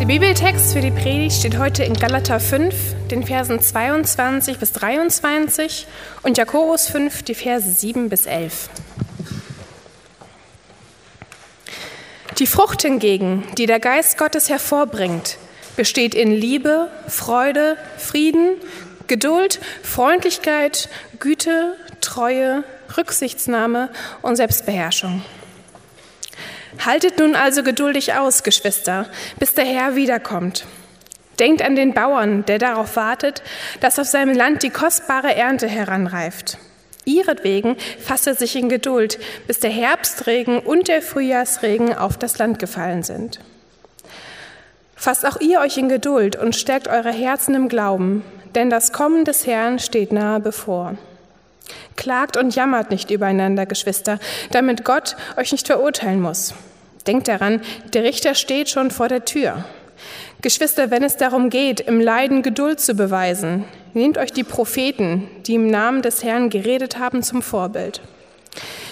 Der Bibeltext für die Predigt steht heute in Galater 5, den Versen 22 bis 23 und Jakobus 5, die Verse 7 bis 11. Die Frucht hingegen, die der Geist Gottes hervorbringt, besteht in Liebe, Freude, Frieden, Geduld, Freundlichkeit, Güte, Treue, Rücksichtsnahme und Selbstbeherrschung. Haltet nun also geduldig aus, Geschwister, bis der Herr wiederkommt. Denkt an den Bauern, der darauf wartet, dass auf seinem Land die kostbare Ernte heranreift. Ihretwegen fasst er sich in Geduld, bis der Herbstregen und der Frühjahrsregen auf das Land gefallen sind. Fasst auch ihr euch in Geduld und stärkt eure Herzen im Glauben, denn das Kommen des Herrn steht nahe bevor. Klagt und jammert nicht übereinander, Geschwister, damit Gott euch nicht verurteilen muss. Denkt daran, der Richter steht schon vor der Tür. Geschwister, wenn es darum geht, im Leiden Geduld zu beweisen, nehmt euch die Propheten, die im Namen des Herrn geredet haben, zum Vorbild.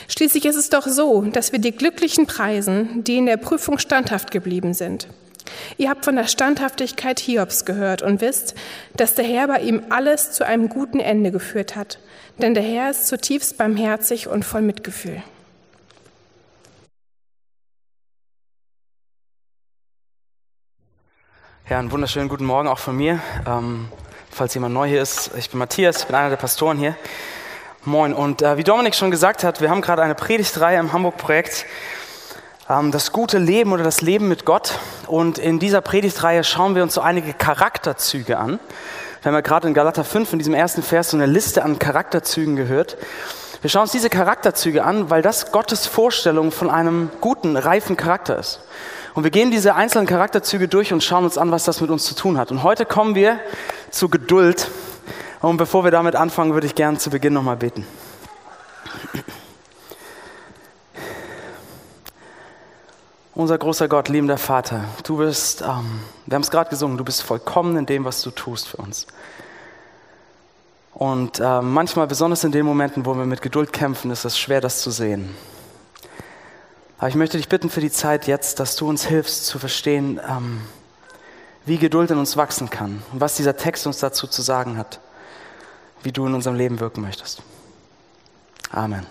Schließlich ist es doch so, dass wir die Glücklichen preisen, die in der Prüfung standhaft geblieben sind. Ihr habt von der Standhaftigkeit Hiobs gehört und wisst, dass der Herr bei ihm alles zu einem guten Ende geführt hat. Denn der Herr ist zutiefst barmherzig und voll Mitgefühl. Ja, einen wunderschönen guten Morgen auch von mir. Ähm, falls jemand neu hier ist, ich bin Matthias, ich bin einer der Pastoren hier. Moin. Und äh, wie Dominik schon gesagt hat, wir haben gerade eine Predigtreihe im Hamburg-Projekt, ähm, das gute Leben oder das Leben mit Gott. Und in dieser Predigtreihe schauen wir uns so einige Charakterzüge an. Wir haben ja gerade in Galater 5 in diesem ersten Vers so eine Liste an Charakterzügen gehört. Wir schauen uns diese Charakterzüge an, weil das Gottes Vorstellung von einem guten, reifen Charakter ist. Und wir gehen diese einzelnen Charakterzüge durch und schauen uns an, was das mit uns zu tun hat. Und heute kommen wir zu Geduld. Und bevor wir damit anfangen, würde ich gerne zu Beginn nochmal beten. Unser großer Gott, liebender Vater, du bist, ähm, wir haben es gerade gesungen, du bist vollkommen in dem, was du tust für uns. Und äh, manchmal, besonders in den Momenten, wo wir mit Geduld kämpfen, ist es schwer, das zu sehen. Aber ich möchte dich bitten für die Zeit jetzt, dass du uns hilfst zu verstehen, ähm, wie Geduld in uns wachsen kann und was dieser Text uns dazu zu sagen hat, wie du in unserem Leben wirken möchtest. Amen.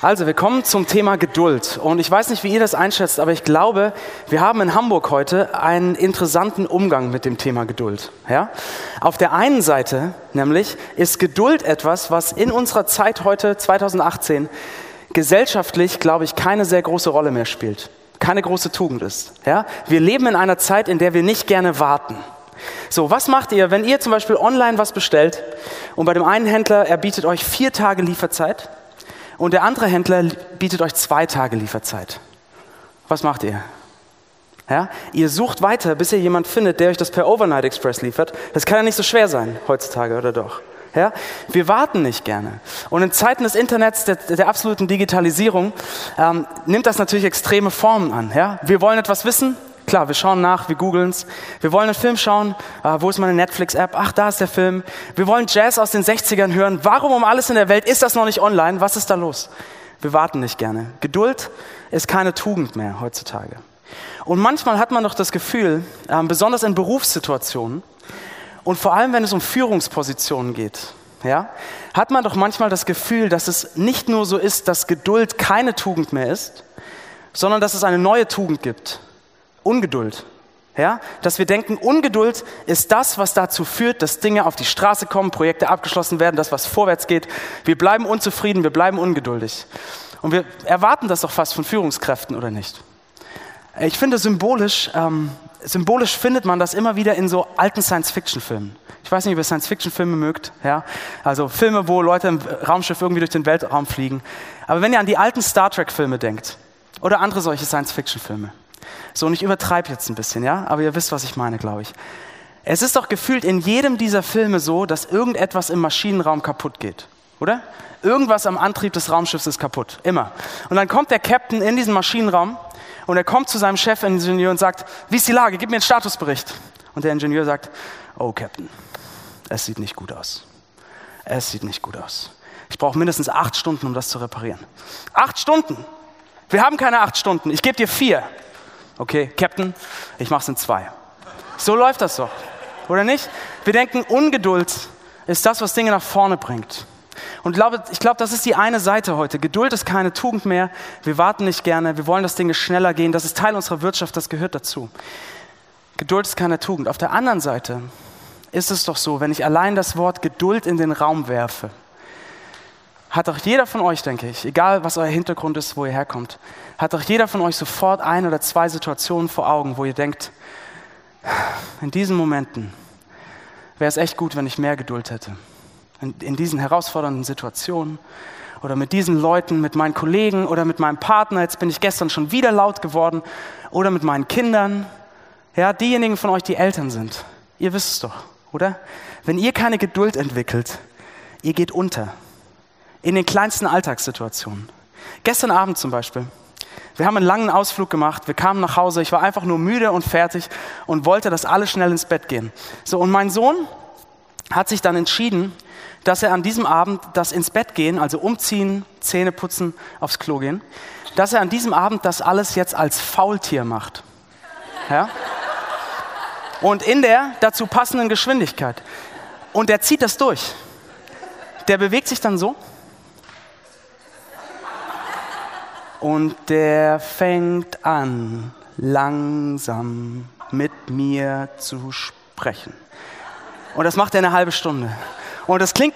Also, wir kommen zum Thema Geduld. Und ich weiß nicht, wie ihr das einschätzt, aber ich glaube, wir haben in Hamburg heute einen interessanten Umgang mit dem Thema Geduld. Ja? Auf der einen Seite nämlich ist Geduld etwas, was in unserer Zeit heute, 2018, gesellschaftlich, glaube ich, keine sehr große Rolle mehr spielt, keine große Tugend ist. Ja? Wir leben in einer Zeit, in der wir nicht gerne warten. So, was macht ihr, wenn ihr zum Beispiel online was bestellt und bei dem einen Händler, er bietet euch vier Tage Lieferzeit und der andere Händler bietet euch zwei Tage Lieferzeit? Was macht ihr? Ja? Ihr sucht weiter, bis ihr jemand findet, der euch das per Overnight Express liefert. Das kann ja nicht so schwer sein heutzutage, oder doch? Ja? Wir warten nicht gerne. Und in Zeiten des Internets, der, der absoluten Digitalisierung, ähm, nimmt das natürlich extreme Formen an. Ja? Wir wollen etwas wissen, Klar, wir schauen nach, wir googeln es. Wir wollen einen Film schauen. Äh, wo ist meine Netflix-App? Ach, da ist der Film. Wir wollen Jazz aus den 60ern hören. Warum um alles in der Welt ist das noch nicht online? Was ist da los? Wir warten nicht gerne. Geduld ist keine Tugend mehr heutzutage. Und manchmal hat man doch das Gefühl, äh, besonders in Berufssituationen, und vor allem, wenn es um Führungspositionen geht, ja, hat man doch manchmal das Gefühl, dass es nicht nur so ist, dass Geduld keine Tugend mehr ist, sondern dass es eine neue Tugend gibt. Ungeduld. Ja, dass wir denken, Ungeduld ist das, was dazu führt, dass Dinge auf die Straße kommen, Projekte abgeschlossen werden, dass was vorwärts geht. Wir bleiben unzufrieden, wir bleiben ungeduldig. Und wir erwarten das doch fast von Führungskräften, oder nicht? Ich finde symbolisch, ähm, symbolisch findet man das immer wieder in so alten Science-Fiction-Filmen. Ich weiß nicht, ob ihr Science-Fiction-Filme mögt, ja? Also Filme, wo Leute im Raumschiff irgendwie durch den Weltraum fliegen. Aber wenn ihr an die alten Star Trek-Filme denkt oder andere solche Science-Fiction-Filme, so, und ich übertreibe jetzt ein bisschen, ja? Aber ihr wisst, was ich meine, glaube ich. Es ist doch gefühlt in jedem dieser Filme so, dass irgendetwas im Maschinenraum kaputt geht, oder? Irgendwas am Antrieb des Raumschiffs ist kaputt, immer. Und dann kommt der Captain in diesen Maschinenraum und er kommt zu seinem Chefingenieur und sagt, wie ist die Lage? Gib mir einen Statusbericht. Und der Ingenieur sagt, oh Captain, es sieht nicht gut aus. Es sieht nicht gut aus. Ich brauche mindestens acht Stunden, um das zu reparieren. Acht Stunden! Wir haben keine acht Stunden. Ich gebe dir vier. Okay, Captain, ich mach's in zwei. So läuft das doch, oder nicht? Wir denken, Ungeduld ist das, was Dinge nach vorne bringt. Und ich glaube, das ist die eine Seite heute. Geduld ist keine Tugend mehr. Wir warten nicht gerne. Wir wollen, dass Dinge schneller gehen. Das ist Teil unserer Wirtschaft. Das gehört dazu. Geduld ist keine Tugend. Auf der anderen Seite ist es doch so, wenn ich allein das Wort Geduld in den Raum werfe, hat doch jeder von euch, denke ich, egal was euer Hintergrund ist, wo ihr herkommt, hat doch jeder von euch sofort ein oder zwei Situationen vor Augen, wo ihr denkt, in diesen Momenten wäre es echt gut, wenn ich mehr Geduld hätte. In, in diesen herausfordernden Situationen oder mit diesen Leuten, mit meinen Kollegen oder mit meinem Partner, jetzt bin ich gestern schon wieder laut geworden, oder mit meinen Kindern. Ja, diejenigen von euch, die Eltern sind, ihr wisst es doch, oder? Wenn ihr keine Geduld entwickelt, ihr geht unter. In den kleinsten Alltagssituationen. Gestern Abend zum Beispiel. Wir haben einen langen Ausflug gemacht, wir kamen nach Hause, ich war einfach nur müde und fertig und wollte, dass alle schnell ins Bett gehen. So, und mein Sohn hat sich dann entschieden, dass er an diesem Abend das ins Bett gehen, also umziehen, Zähne putzen, aufs Klo gehen, dass er an diesem Abend das alles jetzt als Faultier macht. Ja? Und in der dazu passenden Geschwindigkeit. Und er zieht das durch. Der bewegt sich dann so Und der fängt an, langsam mit mir zu sprechen. Und das macht er eine halbe Stunde. Und das klingt,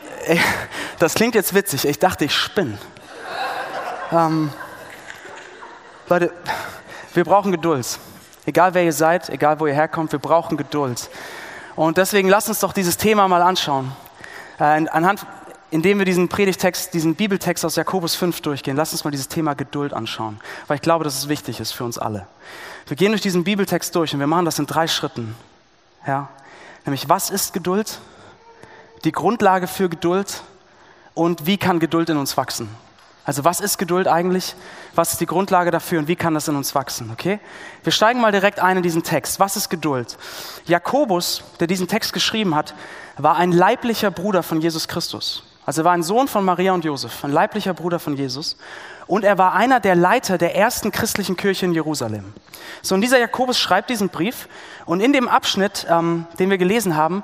das klingt jetzt witzig. Ich dachte, ich spinne. Ähm, Leute, wir brauchen Geduld. Egal wer ihr seid, egal wo ihr herkommt, wir brauchen Geduld. Und deswegen lasst uns doch dieses Thema mal anschauen. Äh, anhand indem wir diesen Predigtext, diesen Bibeltext aus Jakobus 5 durchgehen, lass uns mal dieses Thema Geduld anschauen, weil ich glaube, dass es wichtig ist für uns alle. Wir gehen durch diesen Bibeltext durch und wir machen das in drei Schritten. Ja? Nämlich, was ist Geduld? Die Grundlage für Geduld und wie kann Geduld in uns wachsen? Also was ist Geduld eigentlich? Was ist die Grundlage dafür und wie kann das in uns wachsen? Okay? Wir steigen mal direkt ein in diesen Text. Was ist Geduld? Jakobus, der diesen Text geschrieben hat, war ein leiblicher Bruder von Jesus Christus. Also er war ein Sohn von Maria und Josef, ein leiblicher Bruder von Jesus. Und er war einer der Leiter der ersten christlichen Kirche in Jerusalem. So, und dieser Jakobus schreibt diesen Brief. Und in dem Abschnitt, ähm, den wir gelesen haben,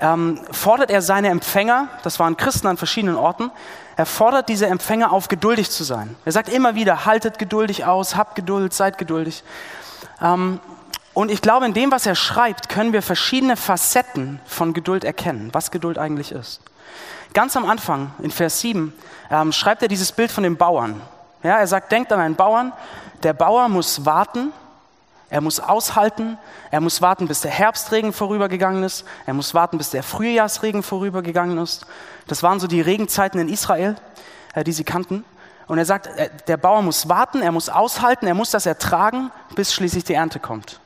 ähm, fordert er seine Empfänger, das waren Christen an verschiedenen Orten, er fordert diese Empfänger auf, geduldig zu sein. Er sagt immer wieder, haltet geduldig aus, habt Geduld, seid geduldig. Ähm, und ich glaube, in dem, was er schreibt, können wir verschiedene Facetten von Geduld erkennen, was Geduld eigentlich ist. Ganz am Anfang, in Vers 7, ähm, schreibt er dieses Bild von dem Bauern. Ja, er sagt, denkt an einen Bauern. Der Bauer muss warten, er muss aushalten, er muss warten, bis der Herbstregen vorübergegangen ist, er muss warten, bis der Frühjahrsregen vorübergegangen ist. Das waren so die Regenzeiten in Israel, äh, die sie kannten. Und er sagt, äh, der Bauer muss warten, er muss aushalten, er muss das ertragen, bis schließlich die Ernte kommt,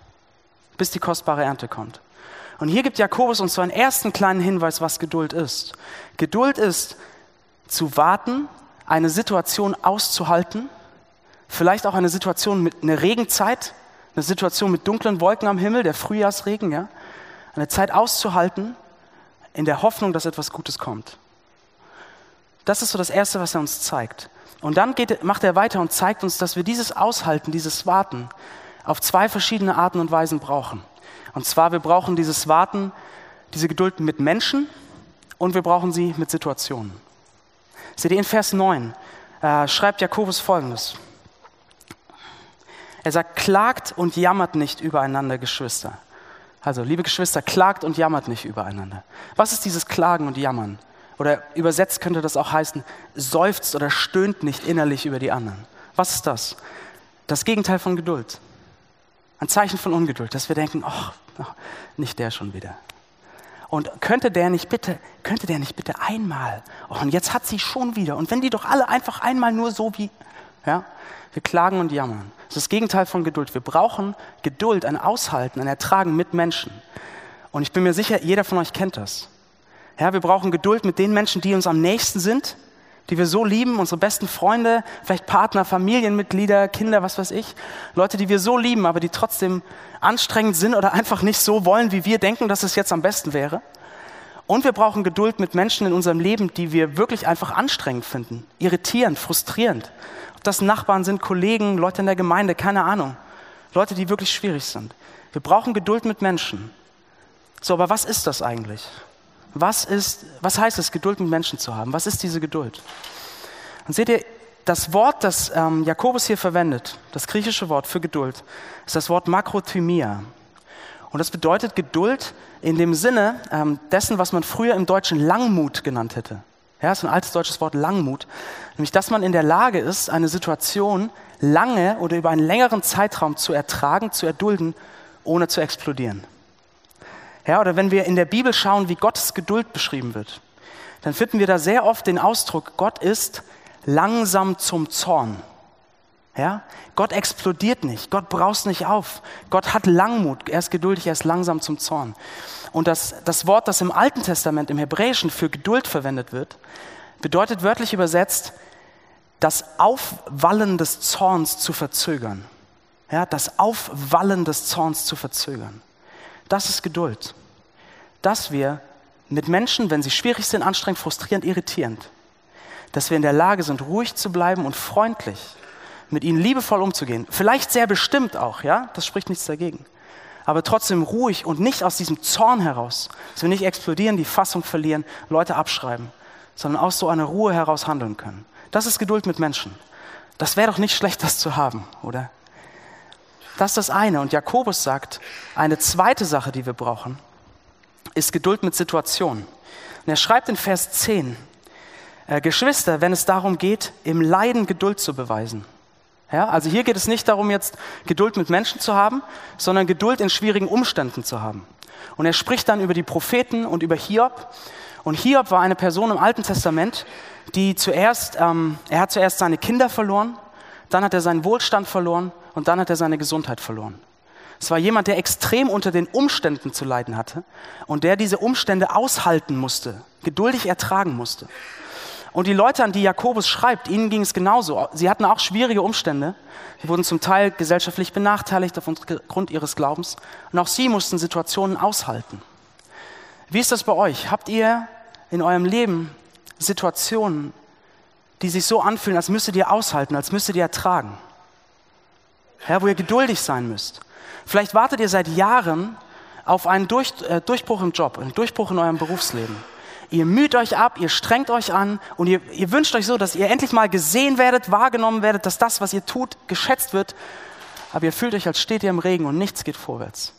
bis die kostbare Ernte kommt. Und hier gibt Jakobus uns so einen ersten kleinen Hinweis, was Geduld ist. Geduld ist zu warten, eine Situation auszuhalten, vielleicht auch eine Situation mit einer Regenzeit, eine Situation mit dunklen Wolken am Himmel, der Frühjahrsregen, ja, eine Zeit auszuhalten in der Hoffnung, dass etwas Gutes kommt. Das ist so das Erste, was er uns zeigt. Und dann geht, macht er weiter und zeigt uns, dass wir dieses Aushalten, dieses Warten auf zwei verschiedene Arten und Weisen brauchen. Und zwar, wir brauchen dieses Warten, diese Geduld mit Menschen und wir brauchen sie mit Situationen. Seht ihr in Vers 9 äh, schreibt Jakobus folgendes. Er sagt, klagt und jammert nicht übereinander, Geschwister. Also, liebe Geschwister, klagt und jammert nicht übereinander. Was ist dieses Klagen und Jammern? Oder übersetzt könnte das auch heißen, seufzt oder stöhnt nicht innerlich über die anderen. Was ist das? Das Gegenteil von Geduld. Ein Zeichen von Ungeduld, dass wir denken, ach, nicht der schon wieder. Und könnte der nicht bitte, könnte der nicht bitte einmal, oh, und jetzt hat sie schon wieder. Und wenn die doch alle einfach einmal nur so wie, ja, wir klagen und jammern. Das ist das Gegenteil von Geduld. Wir brauchen Geduld, ein Aushalten, ein Ertragen mit Menschen. Und ich bin mir sicher, jeder von euch kennt das. Ja, wir brauchen Geduld mit den Menschen, die uns am nächsten sind, die wir so lieben, unsere besten Freunde, vielleicht Partner, Familienmitglieder, Kinder, was weiß ich. Leute, die wir so lieben, aber die trotzdem anstrengend sind oder einfach nicht so wollen, wie wir denken, dass es jetzt am besten wäre. Und wir brauchen Geduld mit Menschen in unserem Leben, die wir wirklich einfach anstrengend finden, irritierend, frustrierend. Ob das Nachbarn sind, Kollegen, Leute in der Gemeinde, keine Ahnung. Leute, die wirklich schwierig sind. Wir brauchen Geduld mit Menschen. So, aber was ist das eigentlich? Was, ist, was heißt es, Geduld mit Menschen zu haben? Was ist diese Geduld? Und seht ihr, das Wort, das ähm, Jakobus hier verwendet, das griechische Wort für Geduld, ist das Wort Makrothymia. Und das bedeutet Geduld in dem Sinne ähm, dessen, was man früher im Deutschen Langmut genannt hätte. Ja, ist ein altes deutsches Wort Langmut. Nämlich, dass man in der Lage ist, eine Situation lange oder über einen längeren Zeitraum zu ertragen, zu erdulden, ohne zu explodieren. Ja, oder wenn wir in der Bibel schauen, wie Gottes Geduld beschrieben wird, dann finden wir da sehr oft den Ausdruck, Gott ist langsam zum Zorn. Ja? Gott explodiert nicht, Gott braust nicht auf, Gott hat Langmut, er ist geduldig, er ist langsam zum Zorn. Und das, das Wort, das im Alten Testament, im Hebräischen für Geduld verwendet wird, bedeutet wörtlich übersetzt, das Aufwallen des Zorns zu verzögern. Ja, das Aufwallen des Zorns zu verzögern. Das ist Geduld. Dass wir mit Menschen, wenn sie schwierig sind, anstrengend, frustrierend, irritierend, dass wir in der Lage sind, ruhig zu bleiben und freundlich mit ihnen liebevoll umzugehen. Vielleicht sehr bestimmt auch, ja, das spricht nichts dagegen. Aber trotzdem ruhig und nicht aus diesem Zorn heraus, dass wir nicht explodieren, die Fassung verlieren, Leute abschreiben, sondern aus so einer Ruhe heraus handeln können. Das ist Geduld mit Menschen. Das wäre doch nicht schlecht, das zu haben, oder? Das ist das eine. Und Jakobus sagt, eine zweite Sache, die wir brauchen, ist Geduld mit Situationen. Und er schreibt in Vers 10, äh, Geschwister, wenn es darum geht, im Leiden Geduld zu beweisen. Ja, also hier geht es nicht darum, jetzt Geduld mit Menschen zu haben, sondern Geduld in schwierigen Umständen zu haben. Und er spricht dann über die Propheten und über Hiob. Und Hiob war eine Person im Alten Testament, die zuerst, ähm, er hat zuerst seine Kinder verloren, dann hat er seinen Wohlstand verloren und dann hat er seine Gesundheit verloren. Es war jemand, der extrem unter den Umständen zu leiden hatte und der diese Umstände aushalten musste, geduldig ertragen musste. Und die Leute, an die Jakobus schreibt, ihnen ging es genauso. Sie hatten auch schwierige Umstände. Sie wurden zum Teil gesellschaftlich benachteiligt aufgrund ihres Glaubens. Und auch sie mussten Situationen aushalten. Wie ist das bei euch? Habt ihr in eurem Leben Situationen, die sich so anfühlen, als müsstet ihr aushalten, als müsstet ihr ertragen? Ja, wo ihr geduldig sein müsst. Vielleicht wartet ihr seit Jahren auf einen Durch, äh, Durchbruch im Job, einen Durchbruch in eurem Berufsleben ihr müht euch ab, ihr strengt euch an und ihr, ihr wünscht euch so, dass ihr endlich mal gesehen werdet, wahrgenommen werdet, dass das, was ihr tut, geschätzt wird. Aber ihr fühlt euch, als steht ihr im Regen und nichts geht vorwärts.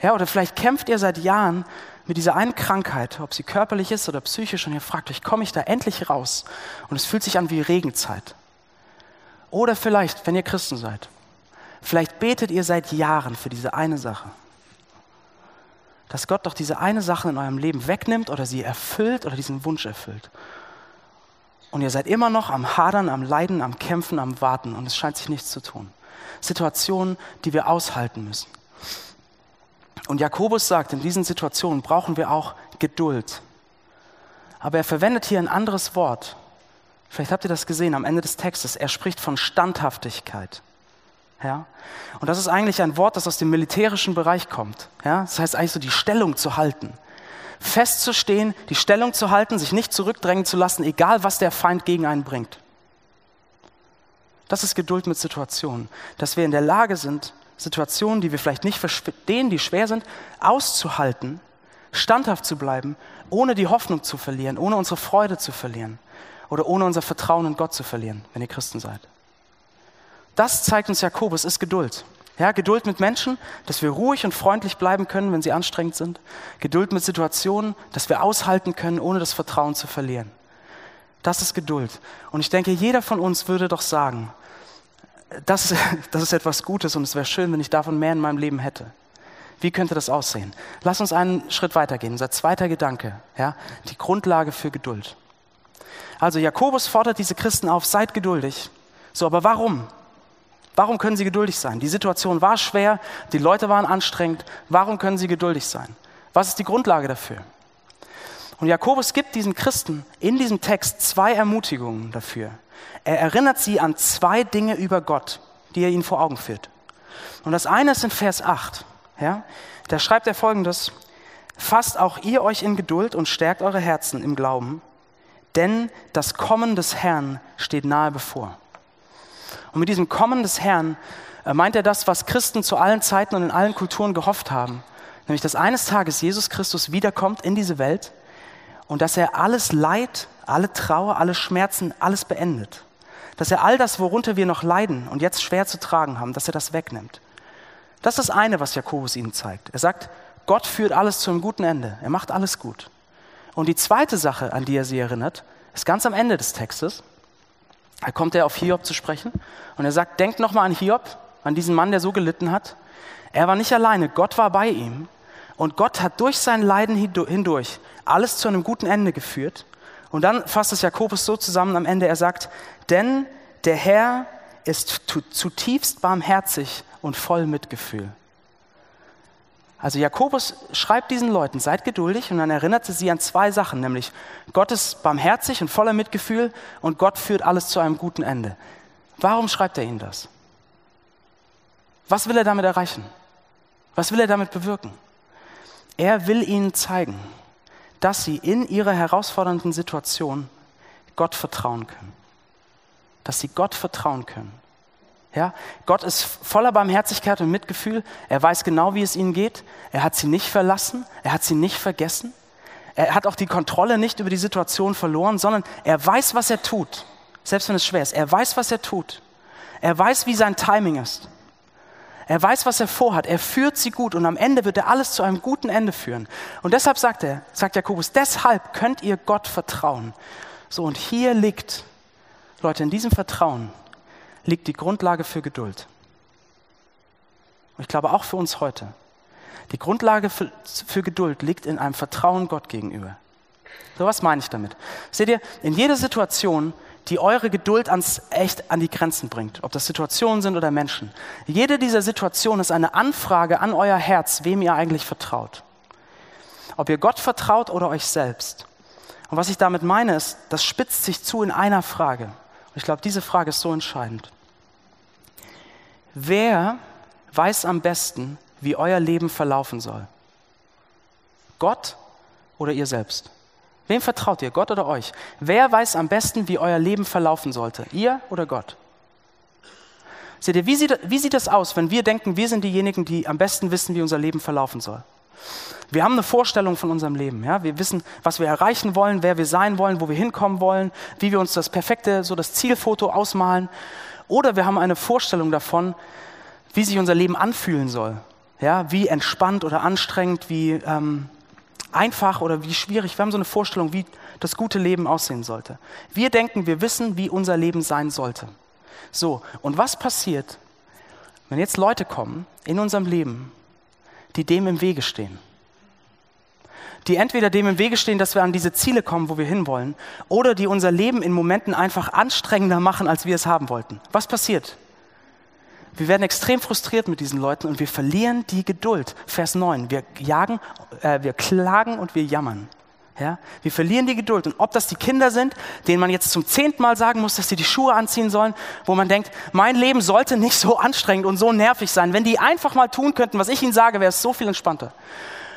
Ja, oder vielleicht kämpft ihr seit Jahren mit dieser einen Krankheit, ob sie körperlich ist oder psychisch, und ihr fragt euch, komme ich da endlich raus? Und es fühlt sich an wie Regenzeit. Oder vielleicht, wenn ihr Christen seid, vielleicht betet ihr seit Jahren für diese eine Sache dass Gott doch diese eine Sache in eurem Leben wegnimmt oder sie erfüllt oder diesen Wunsch erfüllt. Und ihr seid immer noch am Hadern, am Leiden, am Kämpfen, am Warten und es scheint sich nichts zu tun. Situationen, die wir aushalten müssen. Und Jakobus sagt, in diesen Situationen brauchen wir auch Geduld. Aber er verwendet hier ein anderes Wort. Vielleicht habt ihr das gesehen am Ende des Textes. Er spricht von Standhaftigkeit. Ja? Und das ist eigentlich ein Wort, das aus dem militärischen Bereich kommt. Ja? Das heißt eigentlich so die Stellung zu halten. Festzustehen, die Stellung zu halten, sich nicht zurückdrängen zu lassen, egal was der Feind gegen einen bringt. Das ist Geduld mit Situationen. Dass wir in der Lage sind, Situationen, die wir vielleicht nicht verstehen, die schwer sind, auszuhalten, standhaft zu bleiben, ohne die Hoffnung zu verlieren, ohne unsere Freude zu verlieren oder ohne unser Vertrauen in Gott zu verlieren, wenn ihr Christen seid. Das zeigt uns Jakobus, ist Geduld. Ja, Geduld mit Menschen, dass wir ruhig und freundlich bleiben können, wenn sie anstrengend sind. Geduld mit Situationen, dass wir aushalten können, ohne das Vertrauen zu verlieren. Das ist Geduld. Und ich denke, jeder von uns würde doch sagen, das, das ist etwas Gutes und es wäre schön, wenn ich davon mehr in meinem Leben hätte. Wie könnte das aussehen? Lass uns einen Schritt weitergehen. Unser zweiter Gedanke, ja, die Grundlage für Geduld. Also Jakobus fordert diese Christen auf, seid geduldig. So, aber warum? Warum können sie geduldig sein? Die Situation war schwer, die Leute waren anstrengend. Warum können sie geduldig sein? Was ist die Grundlage dafür? Und Jakobus gibt diesen Christen in diesem Text zwei Ermutigungen dafür. Er erinnert sie an zwei Dinge über Gott, die er ihnen vor Augen führt. Und das eine ist in Vers 8. Ja? Da schreibt er folgendes: Fasst auch ihr euch in Geduld und stärkt eure Herzen im Glauben, denn das Kommen des Herrn steht nahe bevor. Und mit diesem Kommen des Herrn meint er das, was Christen zu allen Zeiten und in allen Kulturen gehofft haben. Nämlich, dass eines Tages Jesus Christus wiederkommt in diese Welt und dass er alles Leid, alle Trauer, alle Schmerzen, alles beendet. Dass er all das, worunter wir noch leiden und jetzt schwer zu tragen haben, dass er das wegnimmt. Das ist das eine, was Jakobus ihnen zeigt. Er sagt, Gott führt alles zu einem guten Ende. Er macht alles gut. Und die zweite Sache, an die er sie erinnert, ist ganz am Ende des Textes. Da kommt er auf Hiob zu sprechen und er sagt, denkt nochmal an Hiob, an diesen Mann, der so gelitten hat. Er war nicht alleine, Gott war bei ihm und Gott hat durch sein Leiden hindurch alles zu einem guten Ende geführt. Und dann fasst es Jakobus so zusammen am Ende, er sagt, denn der Herr ist zutiefst barmherzig und voll Mitgefühl. Also Jakobus schreibt diesen Leuten, seid geduldig und dann erinnerte sie an zwei Sachen, nämlich Gott ist barmherzig und voller Mitgefühl und Gott führt alles zu einem guten Ende. Warum schreibt er ihnen das? Was will er damit erreichen? Was will er damit bewirken? Er will ihnen zeigen, dass sie in ihrer herausfordernden Situation Gott vertrauen können. Dass sie Gott vertrauen können. Ja, Gott ist voller Barmherzigkeit und Mitgefühl. Er weiß genau, wie es ihnen geht. Er hat sie nicht verlassen. Er hat sie nicht vergessen. Er hat auch die Kontrolle nicht über die Situation verloren, sondern er weiß, was er tut. Selbst wenn es schwer ist. Er weiß, was er tut. Er weiß, wie sein Timing ist. Er weiß, was er vorhat. Er führt sie gut und am Ende wird er alles zu einem guten Ende führen. Und deshalb sagt er, sagt Jakobus, deshalb könnt ihr Gott vertrauen. So, und hier liegt, Leute, in diesem Vertrauen liegt die Grundlage für Geduld. Und ich glaube auch für uns heute. Die Grundlage für, für Geduld liegt in einem Vertrauen Gott gegenüber. So was meine ich damit? Seht ihr, in jeder Situation, die eure Geduld ans, echt an die Grenzen bringt, ob das Situationen sind oder Menschen, jede dieser Situationen ist eine Anfrage an euer Herz, wem ihr eigentlich vertraut. Ob ihr Gott vertraut oder euch selbst. Und was ich damit meine ist, das spitzt sich zu in einer Frage. Und ich glaube, diese Frage ist so entscheidend. Wer weiß am besten, wie euer Leben verlaufen soll? Gott oder ihr selbst? Wem vertraut ihr, Gott oder euch? Wer weiß am besten, wie euer Leben verlaufen sollte? Ihr oder Gott? Seht ihr, wie sieht, wie sieht das aus, wenn wir denken, wir sind diejenigen, die am besten wissen, wie unser Leben verlaufen soll? Wir haben eine Vorstellung von unserem Leben. Ja? Wir wissen, was wir erreichen wollen, wer wir sein wollen, wo wir hinkommen wollen, wie wir uns das perfekte, so das Zielfoto ausmalen. Oder wir haben eine Vorstellung davon, wie sich unser Leben anfühlen soll. Ja, wie entspannt oder anstrengend, wie ähm, einfach oder wie schwierig. Wir haben so eine Vorstellung, wie das gute Leben aussehen sollte. Wir denken, wir wissen, wie unser Leben sein sollte. So, und was passiert, wenn jetzt Leute kommen in unserem Leben, die dem im Wege stehen? Die entweder dem im Wege stehen, dass wir an diese Ziele kommen, wo wir hinwollen, oder die unser Leben in Momenten einfach anstrengender machen, als wir es haben wollten. Was passiert? Wir werden extrem frustriert mit diesen Leuten und wir verlieren die Geduld. Vers 9. Wir jagen, äh, wir klagen und wir jammern. Ja? Wir verlieren die Geduld. Und ob das die Kinder sind, denen man jetzt zum zehnten Mal sagen muss, dass sie die Schuhe anziehen sollen, wo man denkt, mein Leben sollte nicht so anstrengend und so nervig sein. Wenn die einfach mal tun könnten, was ich ihnen sage, wäre es so viel entspannter.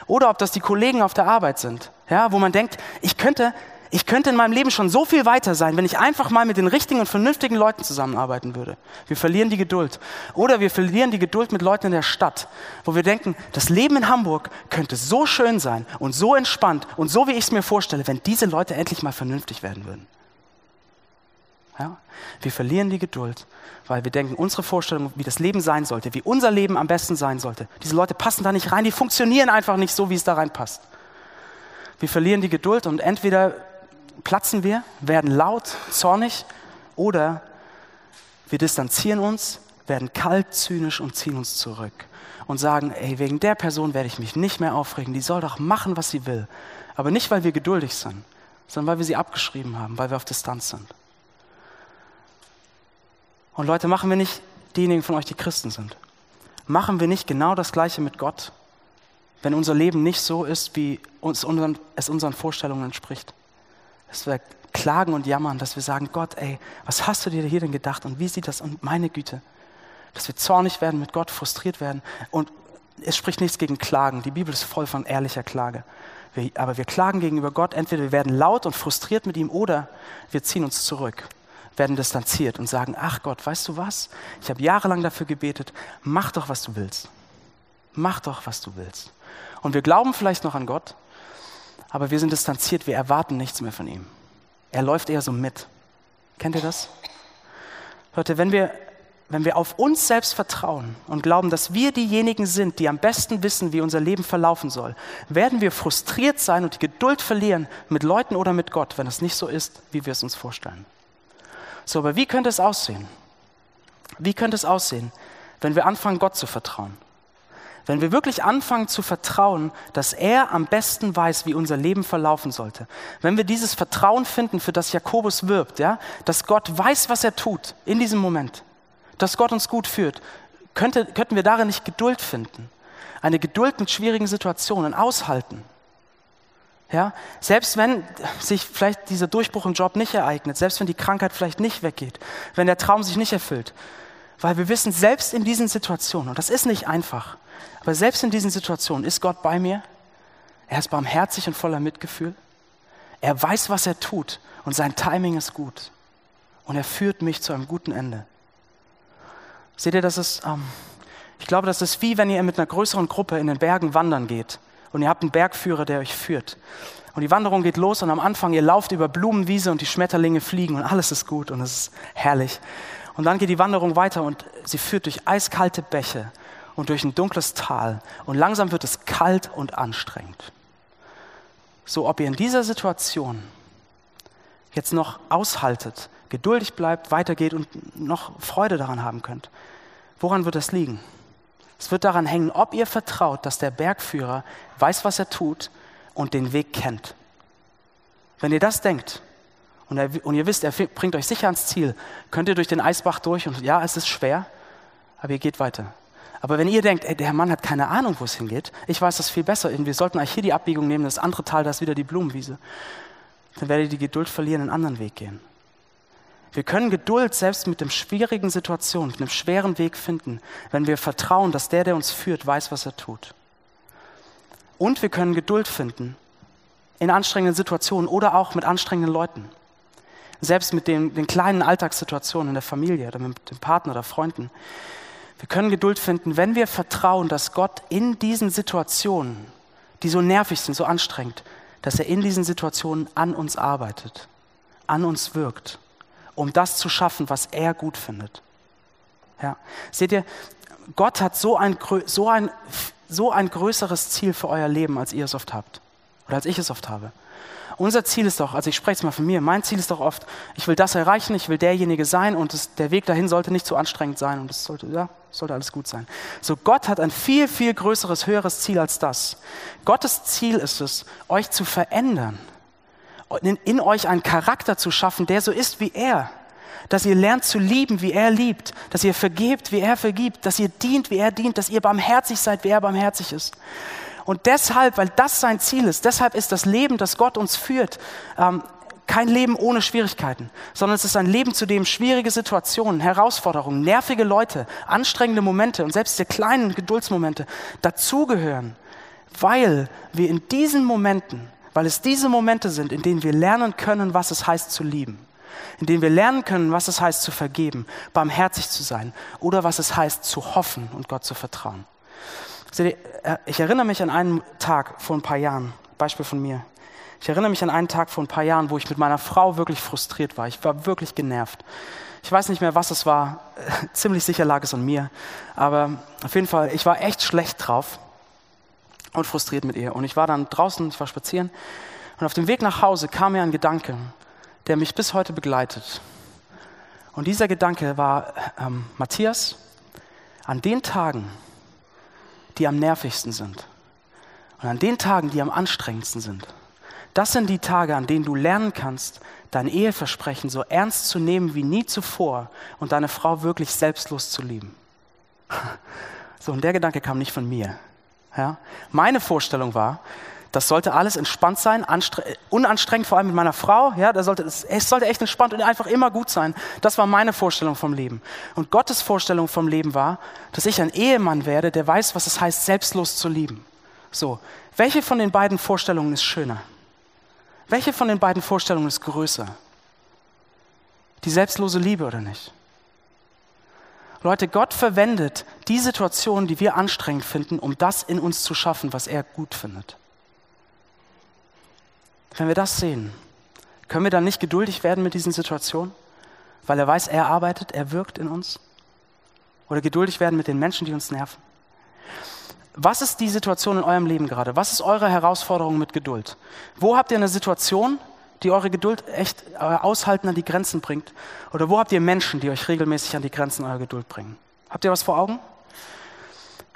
Oder ob das die Kollegen auf der Arbeit sind, ja, wo man denkt, ich könnte, ich könnte in meinem Leben schon so viel weiter sein, wenn ich einfach mal mit den richtigen und vernünftigen Leuten zusammenarbeiten würde. Wir verlieren die Geduld. Oder wir verlieren die Geduld mit Leuten in der Stadt, wo wir denken, das Leben in Hamburg könnte so schön sein und so entspannt und so, wie ich es mir vorstelle, wenn diese Leute endlich mal vernünftig werden würden. Ja? Wir verlieren die Geduld, weil wir denken, unsere Vorstellung, wie das Leben sein sollte, wie unser Leben am besten sein sollte, diese Leute passen da nicht rein, die funktionieren einfach nicht so, wie es da reinpasst. Wir verlieren die Geduld und entweder platzen wir, werden laut, zornig oder wir distanzieren uns, werden kalt, zynisch und ziehen uns zurück und sagen, ey, wegen der Person werde ich mich nicht mehr aufregen, die soll doch machen, was sie will. Aber nicht, weil wir geduldig sind, sondern weil wir sie abgeschrieben haben, weil wir auf Distanz sind. Und Leute, machen wir nicht diejenigen von euch, die Christen sind. Machen wir nicht genau das Gleiche mit Gott, wenn unser Leben nicht so ist, wie uns unseren, es unseren Vorstellungen entspricht. Dass wir klagen und jammern, dass wir sagen, Gott, ey, was hast du dir hier denn gedacht und wie sieht das und meine Güte. Dass wir zornig werden mit Gott, frustriert werden. Und es spricht nichts gegen Klagen. Die Bibel ist voll von ehrlicher Klage. Wir, aber wir klagen gegenüber Gott. Entweder wir werden laut und frustriert mit ihm oder wir ziehen uns zurück werden distanziert und sagen, ach Gott, weißt du was? Ich habe jahrelang dafür gebetet, mach doch, was du willst. Mach doch, was du willst. Und wir glauben vielleicht noch an Gott, aber wir sind distanziert, wir erwarten nichts mehr von ihm. Er läuft eher so mit. Kennt ihr das? Leute, wenn wir, wenn wir auf uns selbst vertrauen und glauben, dass wir diejenigen sind, die am besten wissen, wie unser Leben verlaufen soll, werden wir frustriert sein und die Geduld verlieren mit Leuten oder mit Gott, wenn es nicht so ist, wie wir es uns vorstellen. So, aber wie könnte es aussehen? Wie könnte es aussehen, wenn wir anfangen, Gott zu vertrauen? Wenn wir wirklich anfangen zu vertrauen, dass er am besten weiß, wie unser Leben verlaufen sollte. Wenn wir dieses Vertrauen finden, für das Jakobus wirbt, ja, dass Gott weiß, was er tut in diesem Moment, dass Gott uns gut führt, könnte, könnten wir darin nicht Geduld finden. Eine Geduld mit schwierigen Situationen, aushalten. Ja, selbst wenn sich vielleicht dieser Durchbruch im Job nicht ereignet, selbst wenn die Krankheit vielleicht nicht weggeht, wenn der Traum sich nicht erfüllt, weil wir wissen, selbst in diesen Situationen, und das ist nicht einfach, aber selbst in diesen Situationen ist Gott bei mir. Er ist barmherzig und voller Mitgefühl. Er weiß, was er tut und sein Timing ist gut. Und er führt mich zu einem guten Ende. Seht ihr, das ist, ähm, ich glaube, das ist wie wenn ihr mit einer größeren Gruppe in den Bergen wandern geht und ihr habt einen Bergführer, der euch führt. Und die Wanderung geht los und am Anfang, ihr lauft über Blumenwiese und die Schmetterlinge fliegen und alles ist gut und es ist herrlich. Und dann geht die Wanderung weiter und sie führt durch eiskalte Bäche und durch ein dunkles Tal. Und langsam wird es kalt und anstrengend. So, ob ihr in dieser Situation jetzt noch aushaltet, geduldig bleibt, weitergeht und noch Freude daran haben könnt. Woran wird das liegen? Es wird daran hängen, ob ihr vertraut, dass der Bergführer weiß, was er tut und den Weg kennt. Wenn ihr das denkt und, er, und ihr wisst, er bringt euch sicher ans Ziel, könnt ihr durch den Eisbach durch und ja, es ist schwer, aber ihr geht weiter. Aber wenn ihr denkt, ey, der Mann hat keine Ahnung, wo es hingeht, ich weiß das viel besser, wir sollten eigentlich hier die Abbiegung nehmen, das andere Tal, da ist wieder die Blumenwiese, dann werdet ihr die Geduld verlieren, einen anderen Weg gehen. Wir können Geduld selbst mit dem schwierigen Situation, mit einem schweren Weg finden, wenn wir vertrauen, dass der, der uns führt, weiß, was er tut. Und wir können Geduld finden in anstrengenden Situationen oder auch mit anstrengenden Leuten. Selbst mit den, den kleinen Alltagssituationen in der Familie oder mit dem Partner oder Freunden. Wir können Geduld finden, wenn wir vertrauen, dass Gott in diesen Situationen, die so nervig sind, so anstrengend, dass er in diesen Situationen an uns arbeitet, an uns wirkt, um das zu schaffen, was er gut findet. Ja. Seht ihr, Gott hat so ein, so, ein, so ein größeres Ziel für euer Leben, als ihr es oft habt oder als ich es oft habe. Unser Ziel ist doch, also ich spreche es mal von mir, mein Ziel ist doch oft, ich will das erreichen, ich will derjenige sein und das, der Weg dahin sollte nicht zu anstrengend sein und es sollte, ja, sollte alles gut sein. So, Gott hat ein viel, viel größeres, höheres Ziel als das. Gottes Ziel ist es, euch zu verändern, in, in euch einen Charakter zu schaffen, der so ist wie er. Dass ihr lernt zu lieben, wie er liebt, dass ihr vergebt, wie er vergibt, dass ihr dient, wie er dient, dass ihr barmherzig seid, wie er barmherzig ist. Und deshalb, weil das sein Ziel ist, deshalb ist das Leben, das Gott uns führt, ähm, kein Leben ohne Schwierigkeiten, sondern es ist ein Leben, zu dem schwierige Situationen, Herausforderungen, nervige Leute, anstrengende Momente und selbst die kleinen Geduldsmomente dazugehören, weil wir in diesen Momenten, weil es diese Momente sind, in denen wir lernen können, was es heißt zu lieben, in denen wir lernen können, was es heißt zu vergeben, barmherzig zu sein oder was es heißt zu hoffen und Gott zu vertrauen. Äh, ich erinnere mich an einen Tag vor ein paar Jahren, Beispiel von mir. Ich erinnere mich an einen Tag vor ein paar Jahren, wo ich mit meiner Frau wirklich frustriert war. Ich war wirklich genervt. Ich weiß nicht mehr, was es war. Ziemlich sicher lag es an mir. Aber auf jeden Fall, ich war echt schlecht drauf und frustriert mit ihr. Und ich war dann draußen, ich war spazieren. Und auf dem Weg nach Hause kam mir ein Gedanke, der mich bis heute begleitet. Und dieser Gedanke war, ähm, Matthias, an den Tagen, die am nervigsten sind. Und an den Tagen, die am anstrengendsten sind. Das sind die Tage, an denen du lernen kannst, dein Eheversprechen so ernst zu nehmen wie nie zuvor und deine Frau wirklich selbstlos zu lieben. So, und der Gedanke kam nicht von mir. Ja? Meine Vorstellung war, das sollte alles entspannt sein, unanstrengend, vor allem mit meiner Frau. Ja, da sollte, es, sollte echt entspannt und einfach immer gut sein. Das war meine Vorstellung vom Leben. Und Gottes Vorstellung vom Leben war, dass ich ein Ehemann werde, der weiß, was es heißt, selbstlos zu lieben. So, welche von den beiden Vorstellungen ist schöner? Welche von den beiden Vorstellungen ist größer? Die selbstlose Liebe oder nicht? Leute, Gott verwendet die Situationen, die wir anstrengend finden, um das in uns zu schaffen, was er gut findet. Wenn wir das sehen, können wir dann nicht geduldig werden mit diesen Situationen, weil er weiß, er arbeitet, er wirkt in uns? Oder geduldig werden mit den Menschen, die uns nerven? Was ist die Situation in eurem Leben gerade? Was ist eure Herausforderung mit Geduld? Wo habt ihr eine Situation, die eure Geduld echt äh, aushalten an die Grenzen bringt? Oder wo habt ihr Menschen, die euch regelmäßig an die Grenzen eurer Geduld bringen? Habt ihr was vor Augen?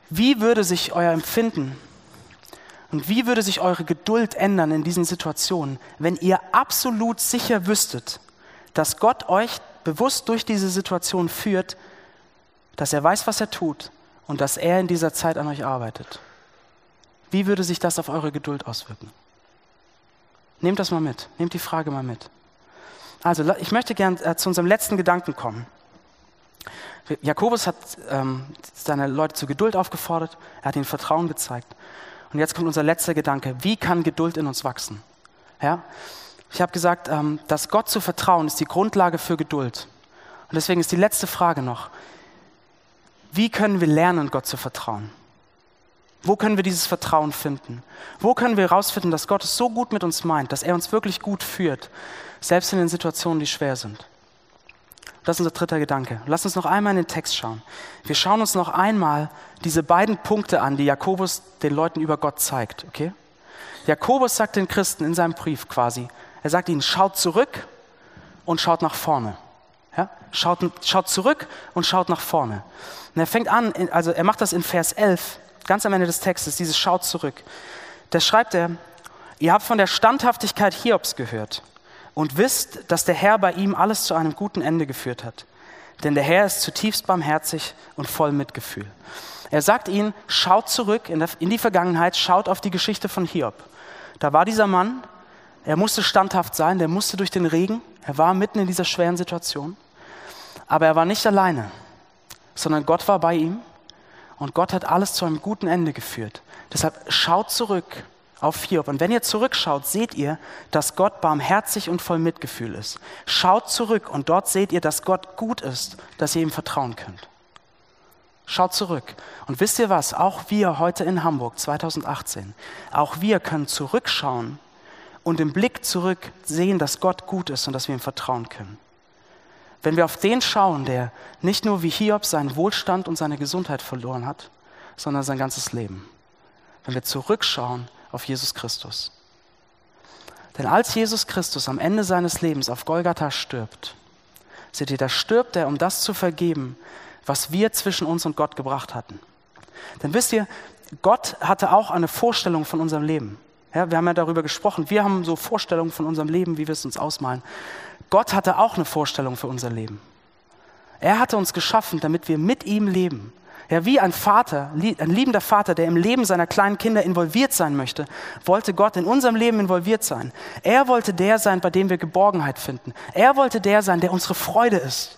Wie würde sich euer Empfinden und wie würde sich eure Geduld ändern in diesen Situationen, wenn ihr absolut sicher wüsstet, dass Gott euch bewusst durch diese Situation führt, dass er weiß, was er tut und dass er in dieser Zeit an euch arbeitet? Wie würde sich das auf eure Geduld auswirken? Nehmt das mal mit, nehmt die Frage mal mit. Also, ich möchte gern äh, zu unserem letzten Gedanken kommen. Jakobus hat ähm, seine Leute zur Geduld aufgefordert, er hat ihnen Vertrauen gezeigt. Und jetzt kommt unser letzter Gedanke. Wie kann Geduld in uns wachsen? Ja? Ich habe gesagt, ähm, dass Gott zu vertrauen ist die Grundlage für Geduld. Und deswegen ist die letzte Frage noch. Wie können wir lernen, Gott zu vertrauen? Wo können wir dieses Vertrauen finden? Wo können wir herausfinden, dass Gott es so gut mit uns meint, dass er uns wirklich gut führt, selbst in den Situationen, die schwer sind? Das ist unser dritter Gedanke. Lass uns noch einmal in den Text schauen. Wir schauen uns noch einmal diese beiden Punkte an, die Jakobus den Leuten über Gott zeigt. Okay? Jakobus sagt den Christen in seinem Brief quasi, er sagt ihnen, schaut zurück und schaut nach vorne. Ja? Schaut, schaut zurück und schaut nach vorne. Und er fängt an, also er macht das in Vers 11, ganz am Ende des Textes, dieses Schaut zurück. Da schreibt er, ihr habt von der Standhaftigkeit Hiobs gehört und wisst, dass der Herr bei ihm alles zu einem guten Ende geführt hat. Denn der Herr ist zutiefst barmherzig und voll Mitgefühl. Er sagt ihnen, schaut zurück in, die Vergangenheit, schaut auf die Geschichte von Hiob. Da war dieser Mann, er musste standhaft sein, der musste durch den Regen, er war mitten in dieser schweren Situation. Aber er war nicht alleine, sondern Gott war bei ihm und Gott hat alles zu einem guten Ende geführt. Deshalb schaut zurück auf Hiob. Und wenn ihr zurückschaut, seht ihr, dass Gott barmherzig und voll Mitgefühl ist. Schaut zurück und dort seht ihr, dass Gott gut ist, dass ihr ihm vertrauen könnt. Schaut zurück. Und wisst ihr was? Auch wir heute in Hamburg 2018, auch wir können zurückschauen und im Blick zurück sehen, dass Gott gut ist und dass wir ihm vertrauen können. Wenn wir auf den schauen, der nicht nur wie Hiob seinen Wohlstand und seine Gesundheit verloren hat, sondern sein ganzes Leben. Wenn wir zurückschauen auf Jesus Christus. Denn als Jesus Christus am Ende seines Lebens auf Golgatha stirbt, seht ihr, da stirbt er, um das zu vergeben, was wir zwischen uns und Gott gebracht hatten. Denn wisst ihr, Gott hatte auch eine Vorstellung von unserem Leben. Ja, wir haben ja darüber gesprochen. Wir haben so Vorstellungen von unserem Leben, wie wir es uns ausmalen. Gott hatte auch eine Vorstellung für unser Leben. Er hatte uns geschaffen, damit wir mit ihm leben. Ja, wie ein Vater, ein liebender Vater, der im Leben seiner kleinen Kinder involviert sein möchte, wollte Gott in unserem Leben involviert sein. Er wollte der sein, bei dem wir Geborgenheit finden. Er wollte der sein, der unsere Freude ist.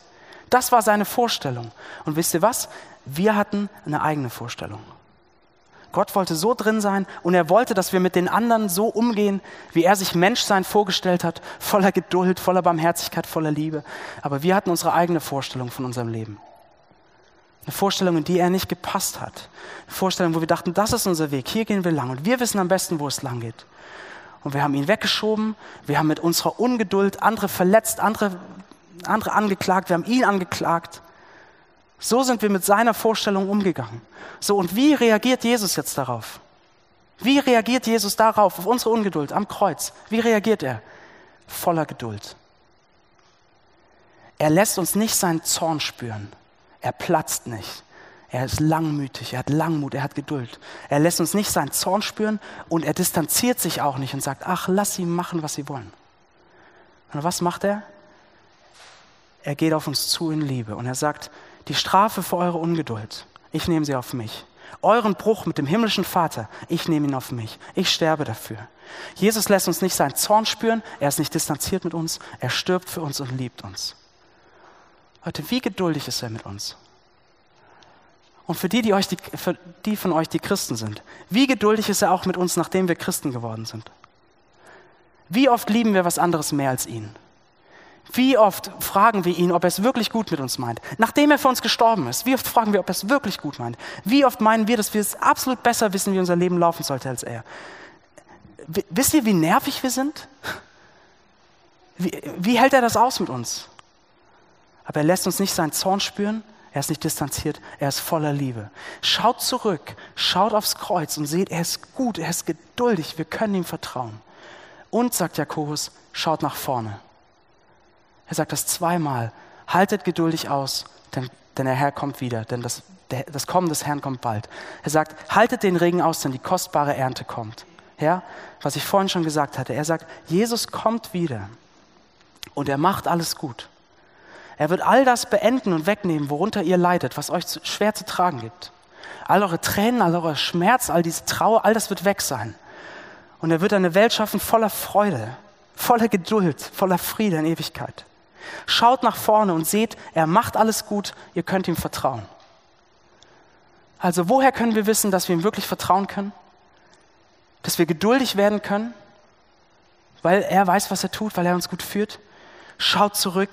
Das war seine Vorstellung. Und wisst ihr was? Wir hatten eine eigene Vorstellung. Gott wollte so drin sein und er wollte, dass wir mit den anderen so umgehen, wie er sich Menschsein vorgestellt hat, voller Geduld, voller Barmherzigkeit, voller Liebe. Aber wir hatten unsere eigene Vorstellung von unserem Leben. Eine Vorstellung, in die er nicht gepasst hat. Eine Vorstellung, wo wir dachten, das ist unser Weg, hier gehen wir lang und wir wissen am besten, wo es lang geht. Und wir haben ihn weggeschoben, wir haben mit unserer Ungeduld andere verletzt, andere, andere angeklagt, wir haben ihn angeklagt. So sind wir mit seiner Vorstellung umgegangen. So, und wie reagiert Jesus jetzt darauf? Wie reagiert Jesus darauf, auf unsere Ungeduld am Kreuz? Wie reagiert er? Voller Geduld. Er lässt uns nicht seinen Zorn spüren. Er platzt nicht. Er ist langmütig, er hat Langmut, er hat Geduld. Er lässt uns nicht seinen Zorn spüren und er distanziert sich auch nicht und sagt, ach, lass sie machen, was sie wollen. Und was macht er? Er geht auf uns zu in Liebe und er sagt, die Strafe für eure Ungeduld, ich nehme sie auf mich. Euren Bruch mit dem himmlischen Vater, ich nehme ihn auf mich. Ich sterbe dafür. Jesus lässt uns nicht seinen Zorn spüren, er ist nicht distanziert mit uns, er stirbt für uns und liebt uns. Leute, wie geduldig ist er mit uns? Und für die, die, euch die, für die von euch, die Christen sind, wie geduldig ist er auch mit uns, nachdem wir Christen geworden sind? Wie oft lieben wir was anderes mehr als ihn? Wie oft fragen wir ihn, ob er es wirklich gut mit uns meint? Nachdem er für uns gestorben ist, wie oft fragen wir, ob er es wirklich gut meint? Wie oft meinen wir, dass wir es absolut besser wissen, wie unser Leben laufen sollte als er? Wisst ihr, wie nervig wir sind? Wie, wie hält er das aus mit uns? Aber er lässt uns nicht seinen Zorn spüren, er ist nicht distanziert, er ist voller Liebe. Schaut zurück, schaut aufs Kreuz und seht, er ist gut, er ist geduldig, wir können ihm vertrauen. Und, sagt Jakobus, schaut nach vorne. Er sagt das zweimal. Haltet geduldig aus, denn, denn der Herr kommt wieder, denn das, der, das Kommen des Herrn kommt bald. Er sagt, haltet den Regen aus, denn die kostbare Ernte kommt. Ja, was ich vorhin schon gesagt hatte. Er sagt, Jesus kommt wieder und er macht alles gut. Er wird all das beenden und wegnehmen, worunter ihr leidet, was euch schwer zu tragen gibt. All eure Tränen, all euer Schmerz, all diese Trauer, all das wird weg sein. Und er wird eine Welt schaffen voller Freude, voller Geduld, voller Friede in Ewigkeit. Schaut nach vorne und seht, er macht alles gut, ihr könnt ihm vertrauen. Also woher können wir wissen, dass wir ihm wirklich vertrauen können? Dass wir geduldig werden können, weil er weiß, was er tut, weil er uns gut führt? Schaut zurück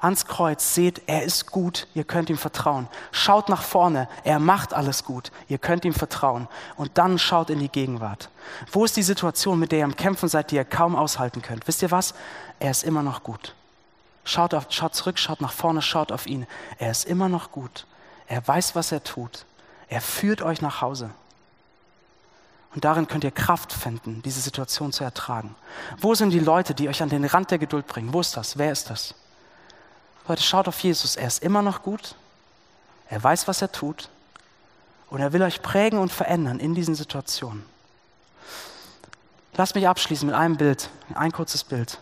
ans Kreuz, seht, er ist gut, ihr könnt ihm vertrauen. Schaut nach vorne, er macht alles gut, ihr könnt ihm vertrauen. Und dann schaut in die Gegenwart. Wo ist die Situation, mit der ihr am Kämpfen seid, die ihr kaum aushalten könnt? Wisst ihr was? Er ist immer noch gut. Schaut, auf, schaut zurück, schaut nach vorne, schaut auf ihn. Er ist immer noch gut. Er weiß, was er tut. Er führt euch nach Hause. Und darin könnt ihr Kraft finden, diese Situation zu ertragen. Wo sind die Leute, die euch an den Rand der Geduld bringen? Wo ist das? Wer ist das? Leute, schaut auf Jesus. Er ist immer noch gut. Er weiß, was er tut. Und er will euch prägen und verändern in diesen Situationen. Lasst mich abschließen mit einem Bild, ein kurzes Bild.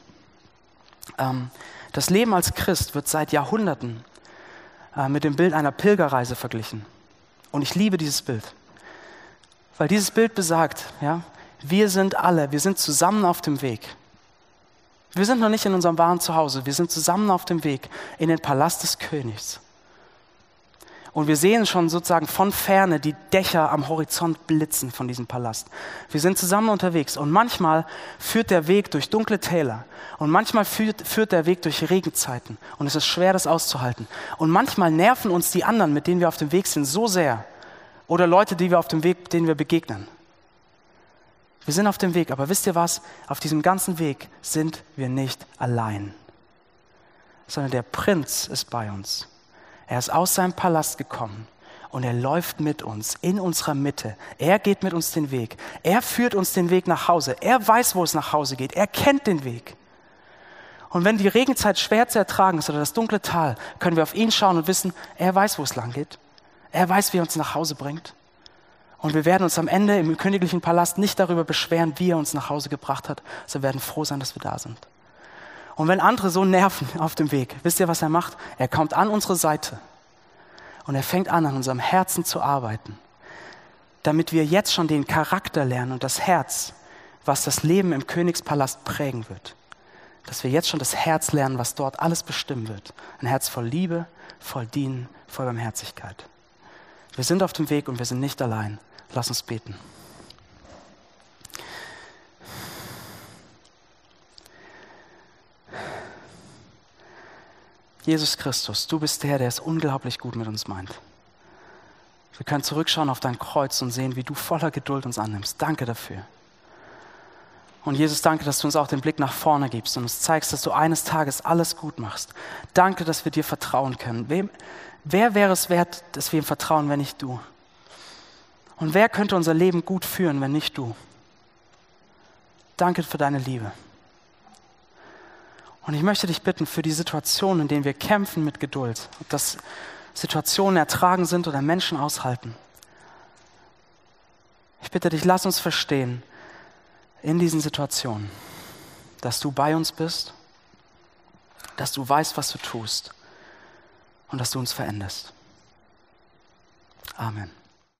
Ähm, das Leben als Christ wird seit Jahrhunderten äh, mit dem Bild einer Pilgerreise verglichen. Und ich liebe dieses Bild. Weil dieses Bild besagt, ja, wir sind alle, wir sind zusammen auf dem Weg. Wir sind noch nicht in unserem wahren Zuhause, wir sind zusammen auf dem Weg in den Palast des Königs. Und wir sehen schon sozusagen von ferne die Dächer am Horizont blitzen von diesem Palast. Wir sind zusammen unterwegs und manchmal führt der Weg durch dunkle Täler und manchmal führt, führt der Weg durch Regenzeiten und es ist schwer, das auszuhalten. Und manchmal nerven uns die anderen, mit denen wir auf dem Weg sind, so sehr oder Leute, die wir auf dem Weg, denen wir begegnen. Wir sind auf dem Weg, aber wisst ihr was? Auf diesem ganzen Weg sind wir nicht allein, sondern der Prinz ist bei uns. Er ist aus seinem Palast gekommen und er läuft mit uns in unserer Mitte. Er geht mit uns den Weg. Er führt uns den Weg nach Hause. Er weiß, wo es nach Hause geht. Er kennt den Weg. Und wenn die Regenzeit schwer zu ertragen ist oder das dunkle Tal, können wir auf ihn schauen und wissen, er weiß, wo es lang geht. Er weiß, wie er uns nach Hause bringt. Und wir werden uns am Ende im königlichen Palast nicht darüber beschweren, wie er uns nach Hause gebracht hat, sondern werden froh sein, dass wir da sind. Und wenn andere so nerven auf dem Weg, wisst ihr, was er macht? Er kommt an unsere Seite und er fängt an, an unserem Herzen zu arbeiten, damit wir jetzt schon den Charakter lernen und das Herz, was das Leben im Königspalast prägen wird. Dass wir jetzt schon das Herz lernen, was dort alles bestimmen wird. Ein Herz voll Liebe, voll Dienen, voll Barmherzigkeit. Wir sind auf dem Weg und wir sind nicht allein. Lass uns beten. Jesus Christus, du bist der, der es unglaublich gut mit uns meint. Wir können zurückschauen auf dein Kreuz und sehen, wie du voller Geduld uns annimmst. Danke dafür. Und Jesus, danke, dass du uns auch den Blick nach vorne gibst und uns zeigst, dass du eines Tages alles gut machst. Danke, dass wir dir vertrauen können. Wem, wer wäre es wert, dass wir ihm vertrauen, wenn nicht du? Und wer könnte unser Leben gut führen, wenn nicht du? Danke für deine Liebe. Und ich möchte dich bitten, für die Situationen, in denen wir kämpfen mit Geduld, ob das Situationen ertragen sind oder Menschen aushalten. Ich bitte dich, lass uns verstehen in diesen Situationen, dass du bei uns bist, dass du weißt, was du tust und dass du uns veränderst. Amen.